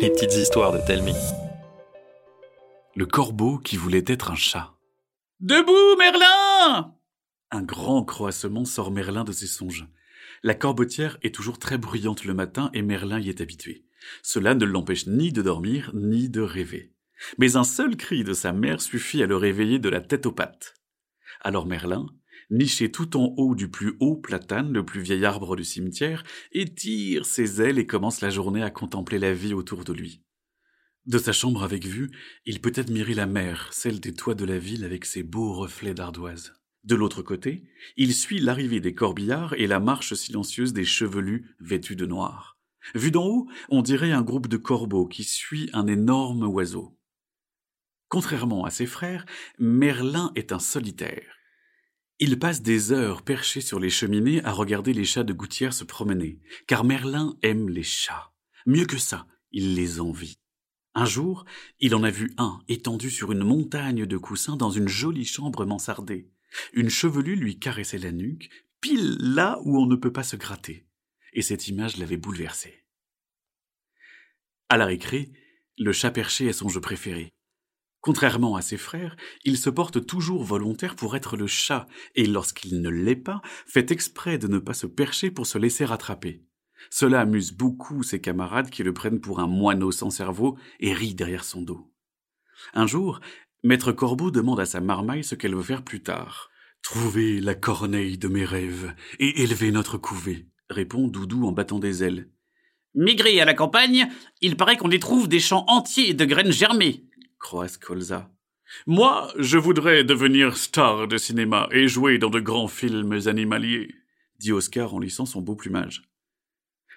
Les petites histoires de Telmi. Le corbeau qui voulait être un chat. Debout, Merlin Un grand croassement sort Merlin de ses songes. La corbotière est toujours très bruyante le matin et Merlin y est habitué. Cela ne l'empêche ni de dormir ni de rêver. Mais un seul cri de sa mère suffit à le réveiller de la tête aux pattes. Alors Merlin, niché tout en haut du plus haut platane, le plus vieil arbre du cimetière, étire ses ailes et commence la journée à contempler la vie autour de lui. De sa chambre avec vue, il peut admirer la mer, celle des toits de la ville avec ses beaux reflets d'ardoise. De l'autre côté, il suit l'arrivée des corbillards et la marche silencieuse des chevelus vêtus de noir. Vu d'en haut, on dirait un groupe de corbeaux qui suit un énorme oiseau. Contrairement à ses frères, Merlin est un solitaire. Il passe des heures perché sur les cheminées à regarder les chats de gouttière se promener, car Merlin aime les chats. Mieux que ça, il les envie. Un jour, il en a vu un étendu sur une montagne de coussins dans une jolie chambre mansardée. Une chevelue lui caressait la nuque, pile là où on ne peut pas se gratter. Et cette image l'avait bouleversé. À la récré, le chat perché est son jeu préféré. Contrairement à ses frères, il se porte toujours volontaire pour être le chat, et lorsqu'il ne l'est pas, fait exprès de ne pas se percher pour se laisser rattraper. Cela amuse beaucoup ses camarades qui le prennent pour un moineau sans cerveau et rient derrière son dos. Un jour, Maître Corbeau demande à sa marmaille ce qu'elle veut faire plus tard. Trouver la corneille de mes rêves et élever notre couvée, répond Doudou en battant des ailes. Migrer à la campagne, il paraît qu'on y trouve des champs entiers de graines germées, Colza. Moi, je voudrais devenir star de cinéma et jouer dans de grands films animaliers, dit Oscar en lissant son beau plumage.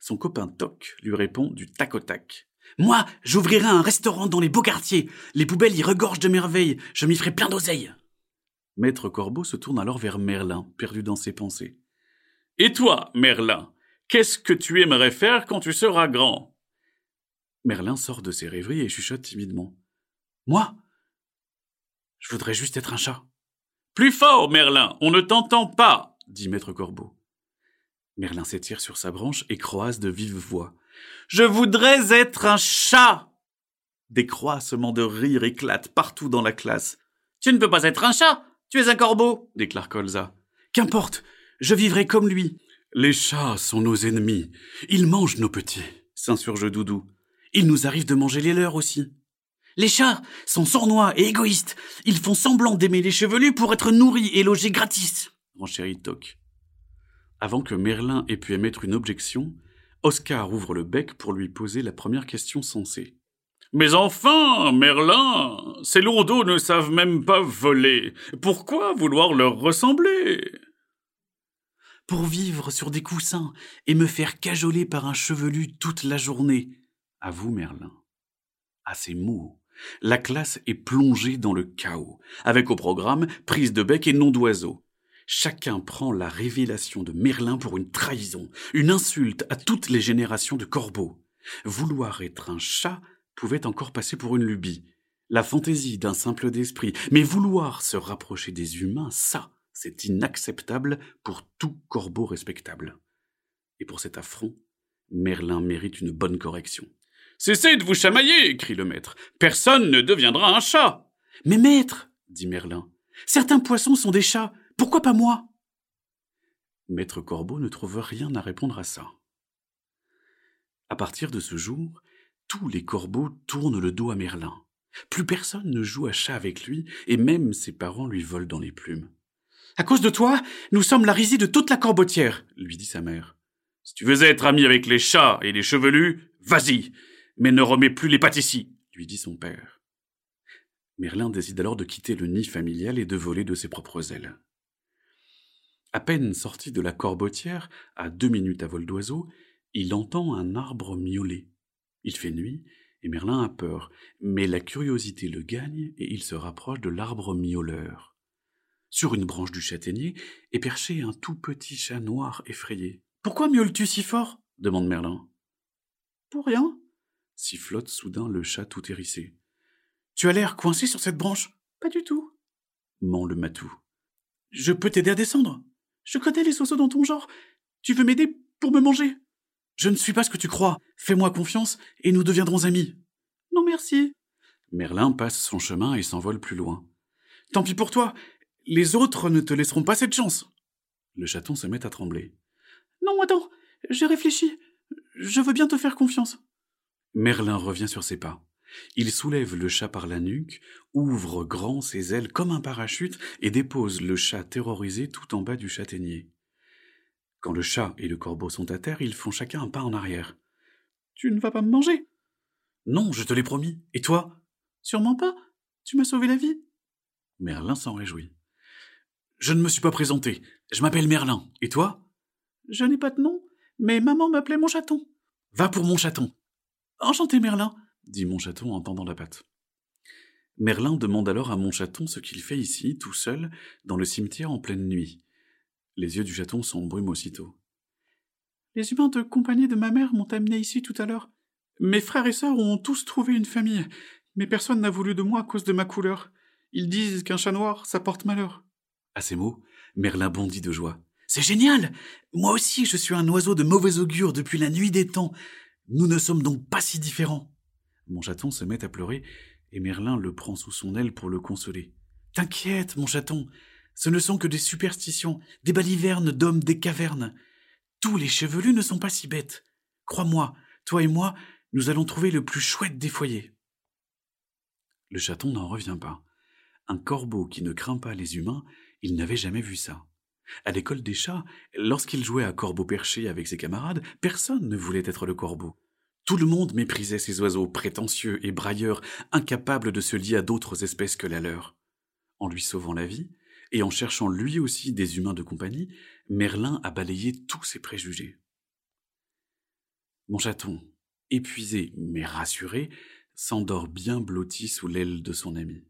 Son copain Toc lui répond du tac au tac. Moi, j'ouvrirai un restaurant dans les beaux quartiers. Les poubelles y regorgent de merveilles. Je m'y ferai plein d'oseilles. Maître Corbeau se tourne alors vers Merlin, perdu dans ses pensées. Et toi, Merlin, qu'est-ce que tu aimerais faire quand tu seras grand? Merlin sort de ses rêveries et chuchote timidement. Moi? Je voudrais juste être un chat. Plus fort, Merlin, on ne t'entend pas, dit Maître Corbeau. Merlin s'étire sur sa branche et croise de vive voix. Je voudrais être un chat. Des croissements de rire éclatent partout dans la classe. Tu ne peux pas être un chat, tu es un corbeau, déclare Colza. Qu'importe, je vivrai comme lui. Les chats sont nos ennemis. Ils mangent nos petits, s'insurge Doudou. Il nous arrive de manger les leurs aussi. Les chats sont sournois et égoïstes. Ils font semblant d'aimer les chevelus pour être nourris et logés gratis. Renchérit Toc. Avant que Merlin ait pu émettre une objection, Oscar ouvre le bec pour lui poser la première question sensée. Mais enfin, Merlin, ces lourdeaux ne savent même pas voler. Pourquoi vouloir leur ressembler? Pour vivre sur des coussins et me faire cajoler par un chevelu toute la journée, avoue Merlin. À ces mots, la classe est plongée dans le chaos, avec au programme prise de bec et nom d'oiseau. Chacun prend la révélation de Merlin pour une trahison, une insulte à toutes les générations de corbeaux. Vouloir être un chat pouvait encore passer pour une lubie, la fantaisie d'un simple d'esprit, mais vouloir se rapprocher des humains, ça, c'est inacceptable pour tout corbeau respectable. Et pour cet affront, Merlin mérite une bonne correction. Cessez de vous chamailler, crie le maître. Personne ne deviendra un chat. Mais maître, dit Merlin, certains poissons sont des chats. Pourquoi pas moi? Maître Corbeau ne trouve rien à répondre à ça. À partir de ce jour, tous les corbeaux tournent le dos à Merlin. Plus personne ne joue à chat avec lui, et même ses parents lui volent dans les plumes. À cause de toi, nous sommes la risée de toute la corbotière, lui dit sa mère. Si tu veux être ami avec les chats et les chevelus, vas-y, mais ne remets plus les pattes ici, lui dit son père. Merlin décide alors de quitter le nid familial et de voler de ses propres ailes. À peine sorti de la corbotière, à deux minutes à vol d'oiseau, il entend un arbre miauler. Il fait nuit, et Merlin a peur, mais la curiosité le gagne et il se rapproche de l'arbre miauleur. Sur une branche du châtaignier est perché un tout petit chat noir effrayé. Pourquoi miaules-tu si fort? demande Merlin. Pour rien, sifflote soudain le chat tout hérissé. Tu as l'air coincé sur cette branche Pas du tout, ment le matou. Je peux t'aider à descendre? Je connais les oiseaux dans ton genre. Tu veux m'aider pour me manger? Je ne suis pas ce que tu crois. Fais-moi confiance et nous deviendrons amis. Non merci. Merlin passe son chemin et s'envole plus loin. Tant pis pour toi. Les autres ne te laisseront pas cette chance. Le chaton se met à trembler. Non, attends. J'ai réfléchi. Je veux bien te faire confiance. Merlin revient sur ses pas. Il soulève le chat par la nuque, ouvre grand ses ailes comme un parachute et dépose le chat terrorisé tout en bas du châtaignier. Quand le chat et le corbeau sont à terre, ils font chacun un pas en arrière. Tu ne vas pas me manger Non, je te l'ai promis. Et toi? Sûrement pas. Tu m'as sauvé la vie. Merlin s'en réjouit. Je ne me suis pas présenté. Je m'appelle Merlin. Et toi? Je n'ai pas de nom, mais maman m'appelait mon chaton. Va pour mon chaton. Enchanté, Merlin, dit mon chaton en tendant la patte. Merlin demande alors à mon chaton ce qu'il fait ici, tout seul, dans le cimetière en pleine nuit. Les yeux du chaton s'embrument aussitôt. Les humains de compagnie de ma mère m'ont amené ici tout à l'heure. Mes frères et sœurs ont tous trouvé une famille, mais personne n'a voulu de moi à cause de ma couleur. Ils disent qu'un chat noir, ça porte malheur. À ces mots, Merlin bondit de joie. C'est génial. Moi aussi, je suis un oiseau de mauvais augure depuis la nuit des temps. Nous ne sommes donc pas si différents. Mon chaton se met à pleurer, et Merlin le prend sous son aile pour le consoler. T'inquiète, mon chaton, ce ne sont que des superstitions, des balivernes d'hommes des cavernes. Tous les chevelus ne sont pas si bêtes. Crois-moi, toi et moi, nous allons trouver le plus chouette des foyers. Le chaton n'en revient pas. Un corbeau qui ne craint pas les humains, il n'avait jamais vu ça. À l'école des chats, lorsqu'il jouait à corbeau perché avec ses camarades, personne ne voulait être le corbeau. Tout le monde méprisait ces oiseaux prétentieux et brailleurs, incapables de se lier à d'autres espèces que la leur. En lui sauvant la vie, et en cherchant lui aussi des humains de compagnie, Merlin a balayé tous ses préjugés. Mon chaton, épuisé mais rassuré, s'endort bien blotti sous l'aile de son ami.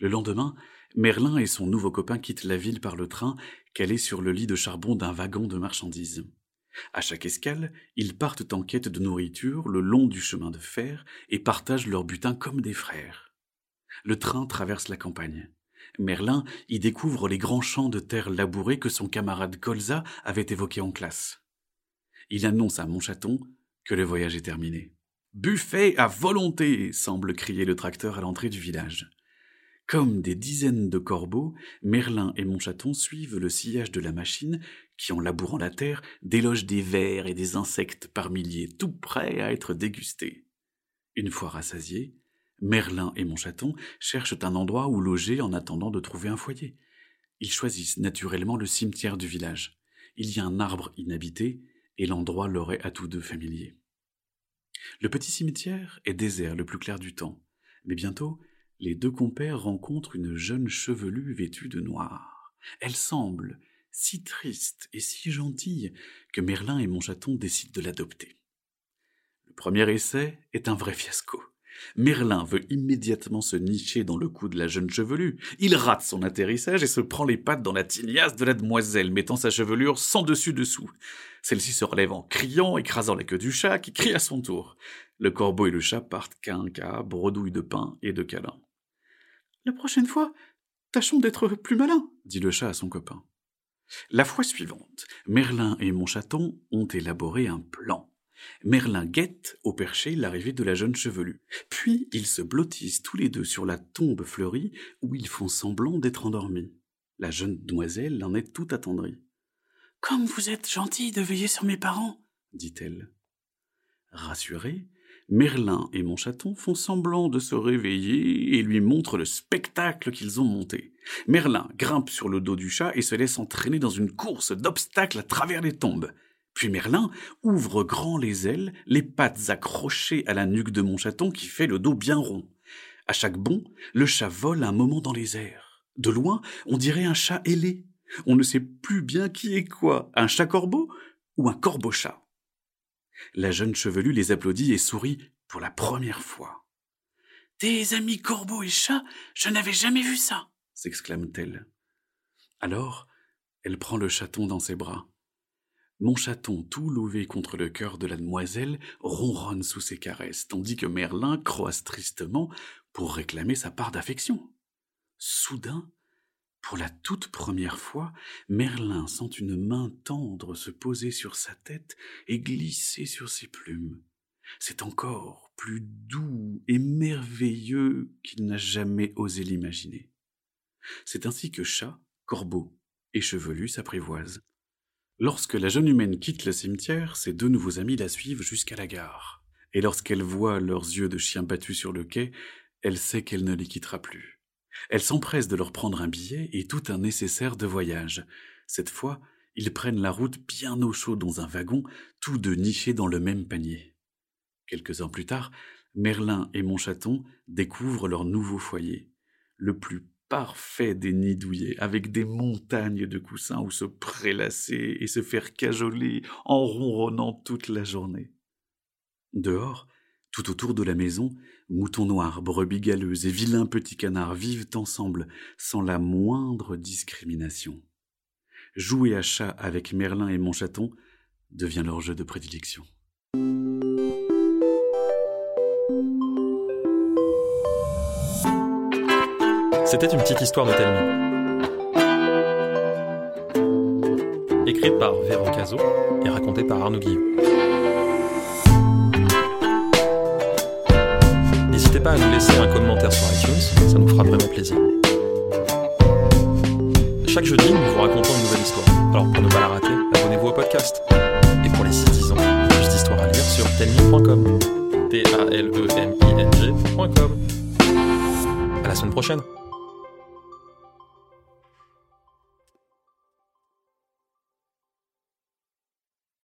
Le lendemain, Merlin et son nouveau copain quittent la ville par le train, calé sur le lit de charbon d'un wagon de marchandises. À chaque escale, ils partent en quête de nourriture le long du chemin de fer et partagent leur butin comme des frères. Le train traverse la campagne. Merlin y découvre les grands champs de terre labourés que son camarade Colza avait évoqués en classe. Il annonce à Montchaton que le voyage est terminé. Buffet à volonté semble crier le tracteur à l'entrée du village. Comme des dizaines de corbeaux, Merlin et Montchaton suivent le sillage de la machine qui, en labourant la terre, déloge des vers et des insectes par milliers, tout prêts à être dégustés. Une fois rassasiés, Merlin et Montchaton cherchent un endroit où loger en attendant de trouver un foyer. Ils choisissent naturellement le cimetière du village. Il y a un arbre inhabité, et l'endroit leur est à tous deux familier. Le petit cimetière est désert le plus clair du temps, mais bientôt les deux compères rencontrent une jeune chevelue vêtue de noir. Elle semble si triste et si gentille que Merlin et Montchaton décident de l'adopter. Le premier essai est un vrai fiasco. Merlin veut immédiatement se nicher dans le cou de la jeune chevelue. Il rate son atterrissage et se prend les pattes dans la tignasse de la demoiselle, mettant sa chevelure sans dessus-dessous. Celle-ci se relève en criant, écrasant la queue du chat, qui crie à son tour. Le corbeau et le chat partent quinca, bredouille de pain et de câlins. La prochaine fois, tâchons d'être plus malins, dit le chat à son copain. La fois suivante, Merlin et Montchaton ont élaboré un plan. Merlin guette au perché l'arrivée de la jeune chevelue. Puis ils se blottissent tous les deux sur la tombe fleurie où ils font semblant d'être endormis. La jeune demoiselle en est tout attendrie. Comme vous êtes gentil de veiller sur mes parents, dit-elle. Rassurés, Merlin et Montchaton font semblant de se réveiller et lui montrent le spectacle qu'ils ont monté. Merlin grimpe sur le dos du chat et se laisse entraîner dans une course d'obstacles à travers les tombes. Puis Merlin ouvre grand les ailes, les pattes accrochées à la nuque de Montchaton qui fait le dos bien rond. À chaque bond, le chat vole un moment dans les airs. De loin, on dirait un chat ailé. On ne sait plus bien qui est quoi, un chat corbeau ou un corbeau chat. La jeune chevelue les applaudit et sourit pour la première fois. Des amis corbeaux et chats, je n'avais jamais vu ça, s'exclame-t-elle. Alors, elle prend le chaton dans ses bras. Mon chaton, tout louvé contre le cœur de la demoiselle, ronronne sous ses caresses, tandis que Merlin croise tristement pour réclamer sa part d'affection. Soudain, Pour la toute première fois, Merlin sent une main tendre se poser sur sa tête et glisser sur ses plumes. C'est encore plus doux et merveilleux qu'il n'a jamais osé l'imaginer. C'est ainsi que chat, corbeau et chevelu s'apprivoisent. Lorsque la jeune humaine quitte le cimetière, ses deux nouveaux amis la suivent jusqu'à la gare. Et lorsqu'elle voit leurs yeux de chien battus sur le quai, elle sait qu'elle ne les quittera plus. Elle s'empresse de leur prendre un billet et tout un nécessaire de voyage. Cette fois, ils prennent la route bien au chaud dans un wagon, tous deux nichés dans le même panier. Quelques ans plus tard, Merlin et Montchaton découvrent leur nouveau foyer, le plus parfait des nids douillets, avec des montagnes de coussins où se prélasser et se faire cajoler en ronronnant toute la journée. Dehors, tout autour de la maison, moutons noirs, brebis galeuses et vilains petits canards vivent ensemble sans la moindre discrimination. Jouer à chat avec Merlin et Montchaton devient leur jeu de prédilection. C'était une petite histoire de Telmi. Écrite par Véro Cazot et racontée par Arnaud Guillot. Pas à nous laisser un commentaire sur iTunes, ça nous fera vraiment plaisir. Chaque jeudi, nous vous racontons une nouvelle histoire. Alors pour ne pas la rater, abonnez-vous au podcast. Et pour les 6-10 ans, plus d'histoires à lire sur telmi.com. T-A-L-E-M-I-N-G.com. À la semaine prochaine.